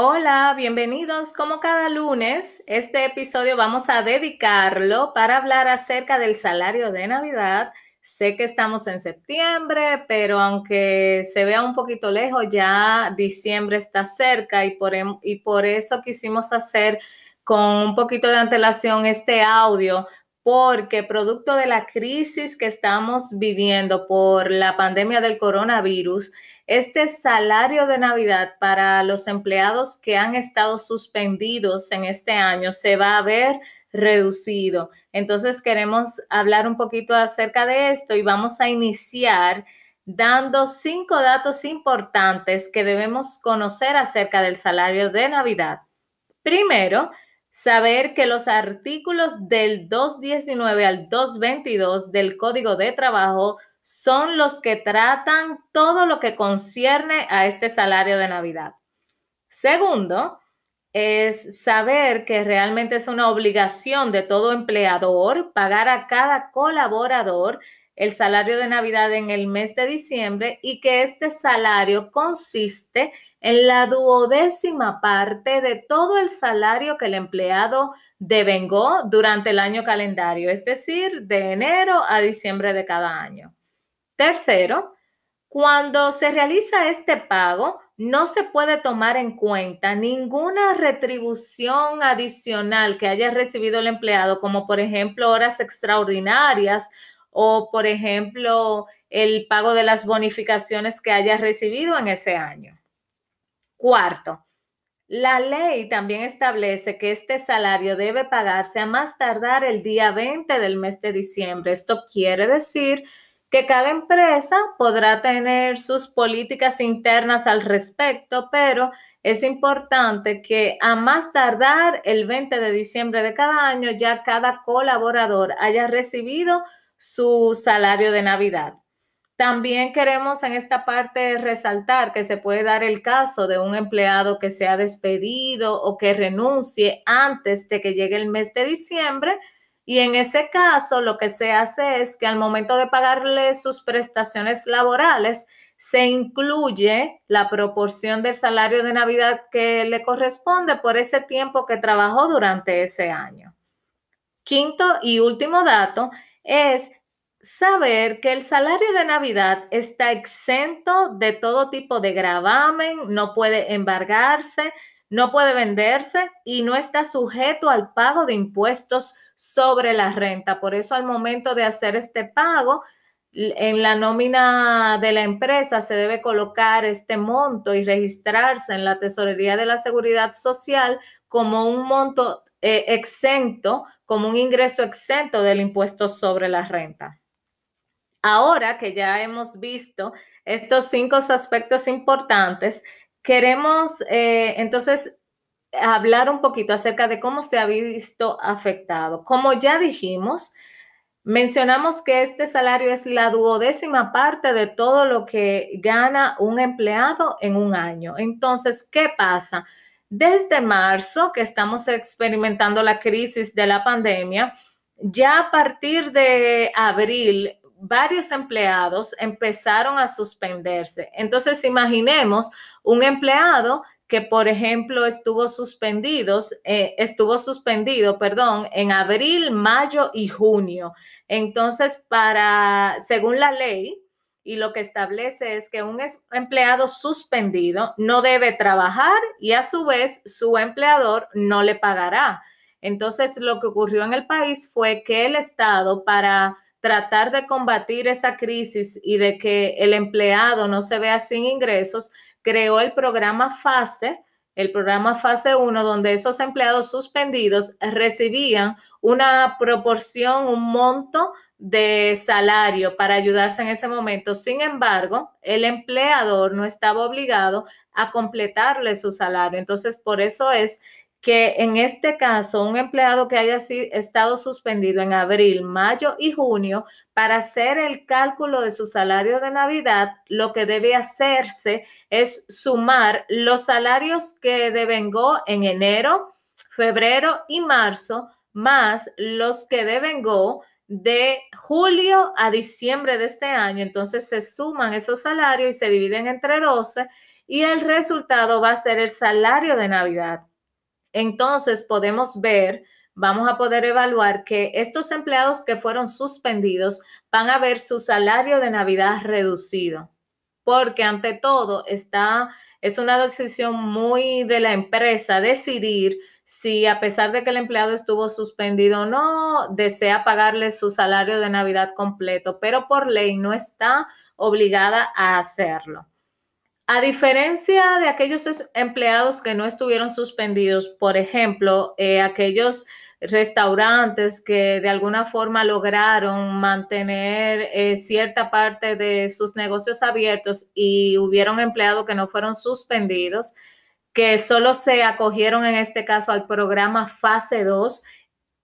Hola, bienvenidos. Como cada lunes, este episodio vamos a dedicarlo para hablar acerca del salario de Navidad. Sé que estamos en septiembre, pero aunque se vea un poquito lejos, ya diciembre está cerca y por, em, y por eso quisimos hacer con un poquito de antelación este audio, porque producto de la crisis que estamos viviendo por la pandemia del coronavirus, este salario de Navidad para los empleados que han estado suspendidos en este año se va a ver reducido. Entonces queremos hablar un poquito acerca de esto y vamos a iniciar dando cinco datos importantes que debemos conocer acerca del salario de Navidad. Primero, saber que los artículos del 219 al 222 del Código de Trabajo son los que tratan todo lo que concierne a este salario de Navidad. Segundo, es saber que realmente es una obligación de todo empleador pagar a cada colaborador el salario de Navidad en el mes de diciembre y que este salario consiste en la duodécima parte de todo el salario que el empleado devengó durante el año calendario, es decir, de enero a diciembre de cada año. Tercero, cuando se realiza este pago, no se puede tomar en cuenta ninguna retribución adicional que haya recibido el empleado, como por ejemplo horas extraordinarias o por ejemplo el pago de las bonificaciones que haya recibido en ese año. Cuarto, la ley también establece que este salario debe pagarse a más tardar el día 20 del mes de diciembre. Esto quiere decir que cada empresa podrá tener sus políticas internas al respecto, pero es importante que a más tardar el 20 de diciembre de cada año ya cada colaborador haya recibido su salario de Navidad. También queremos en esta parte resaltar que se puede dar el caso de un empleado que sea despedido o que renuncie antes de que llegue el mes de diciembre y en ese caso, lo que se hace es que al momento de pagarle sus prestaciones laborales, se incluye la proporción del salario de Navidad que le corresponde por ese tiempo que trabajó durante ese año. Quinto y último dato es saber que el salario de Navidad está exento de todo tipo de gravamen, no puede embargarse, no puede venderse y no está sujeto al pago de impuestos sobre la renta. Por eso al momento de hacer este pago, en la nómina de la empresa se debe colocar este monto y registrarse en la Tesorería de la Seguridad Social como un monto eh, exento, como un ingreso exento del impuesto sobre la renta. Ahora que ya hemos visto estos cinco aspectos importantes, queremos eh, entonces hablar un poquito acerca de cómo se ha visto afectado. Como ya dijimos, mencionamos que este salario es la duodécima parte de todo lo que gana un empleado en un año. Entonces, ¿qué pasa? Desde marzo, que estamos experimentando la crisis de la pandemia, ya a partir de abril, varios empleados empezaron a suspenderse. Entonces, imaginemos un empleado que, por ejemplo, estuvo suspendidos, eh, estuvo suspendido, perdón, en abril, mayo y junio. Entonces, para, según la ley, y lo que establece es que un empleado suspendido no debe trabajar y a su vez su empleador no le pagará. Entonces, lo que ocurrió en el país fue que el Estado, para tratar de combatir esa crisis y de que el empleado no se vea sin ingresos, creó el programa FASE, el programa Fase 1, donde esos empleados suspendidos recibían una proporción, un monto de salario para ayudarse en ese momento. Sin embargo, el empleador no estaba obligado a completarle su salario. Entonces, por eso es que en este caso un empleado que haya estado suspendido en abril, mayo y junio para hacer el cálculo de su salario de Navidad, lo que debe hacerse es sumar los salarios que devengó en enero, febrero y marzo, más los que devengó de julio a diciembre de este año. Entonces se suman esos salarios y se dividen entre 12 y el resultado va a ser el salario de Navidad. Entonces podemos ver, vamos a poder evaluar que estos empleados que fueron suspendidos van a ver su salario de Navidad reducido, porque ante todo está, es una decisión muy de la empresa decidir si a pesar de que el empleado estuvo suspendido o no, desea pagarle su salario de Navidad completo, pero por ley no está obligada a hacerlo. A diferencia de aquellos empleados que no estuvieron suspendidos, por ejemplo, eh, aquellos restaurantes que de alguna forma lograron mantener eh, cierta parte de sus negocios abiertos y hubieron empleados que no fueron suspendidos, que solo se acogieron en este caso al programa fase 2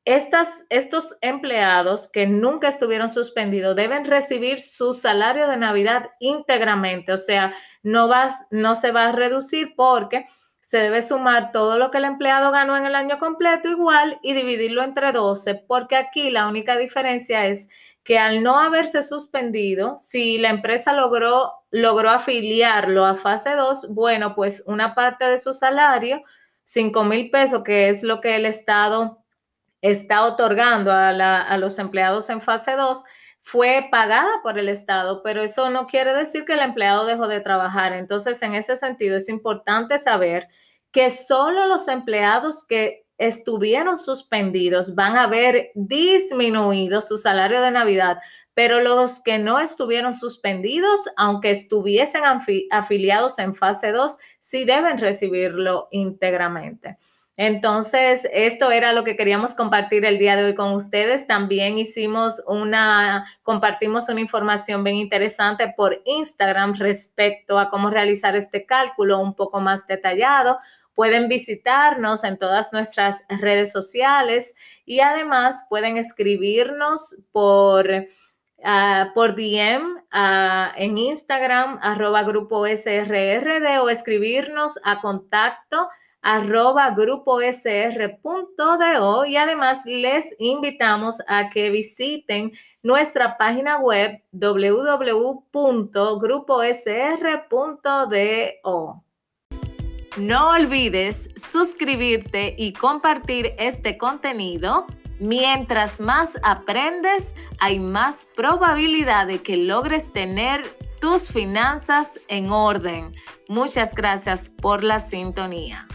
estas, estos empleados que nunca estuvieron suspendidos deben recibir su salario de Navidad íntegramente, o sea, no, vas, no se va a reducir porque se debe sumar todo lo que el empleado ganó en el año completo igual y dividirlo entre 12, porque aquí la única diferencia es que al no haberse suspendido, si la empresa logró, logró afiliarlo a fase 2, bueno, pues una parte de su salario, 5 mil pesos, que es lo que el Estado está otorgando a, los empleados en fase 2 fue pagada por el Estado, pero eso no quiere decir que el empleado dejó de trabajar. Entonces, en ese sentido, es importante saber que solo los empleados que estuvieron suspendidos van a ver disminuido su salario de Navidad, pero los que no estuvieron suspendidos, aunque estuviesen afiliados en fase 2, sí deben recibirlo íntegramente. Entonces, esto era lo que queríamos compartir el día de hoy con ustedes. También hicimos una, compartimos una información bien interesante por Instagram respecto a cómo realizar este cálculo un poco más detallado. Pueden visitarnos en todas nuestras redes sociales y además pueden escribirnos por, ah, por DM ah, en Instagram, arroba grupo SRRD o escribirnos a contacto arroba gruposr.do y además les invitamos a que visiten nuestra página web www.gruposr.do. No olvides suscribirte y compartir este contenido. Mientras más aprendes, hay más probabilidad de que logres tener tus finanzas en orden. Muchas gracias por la sintonía.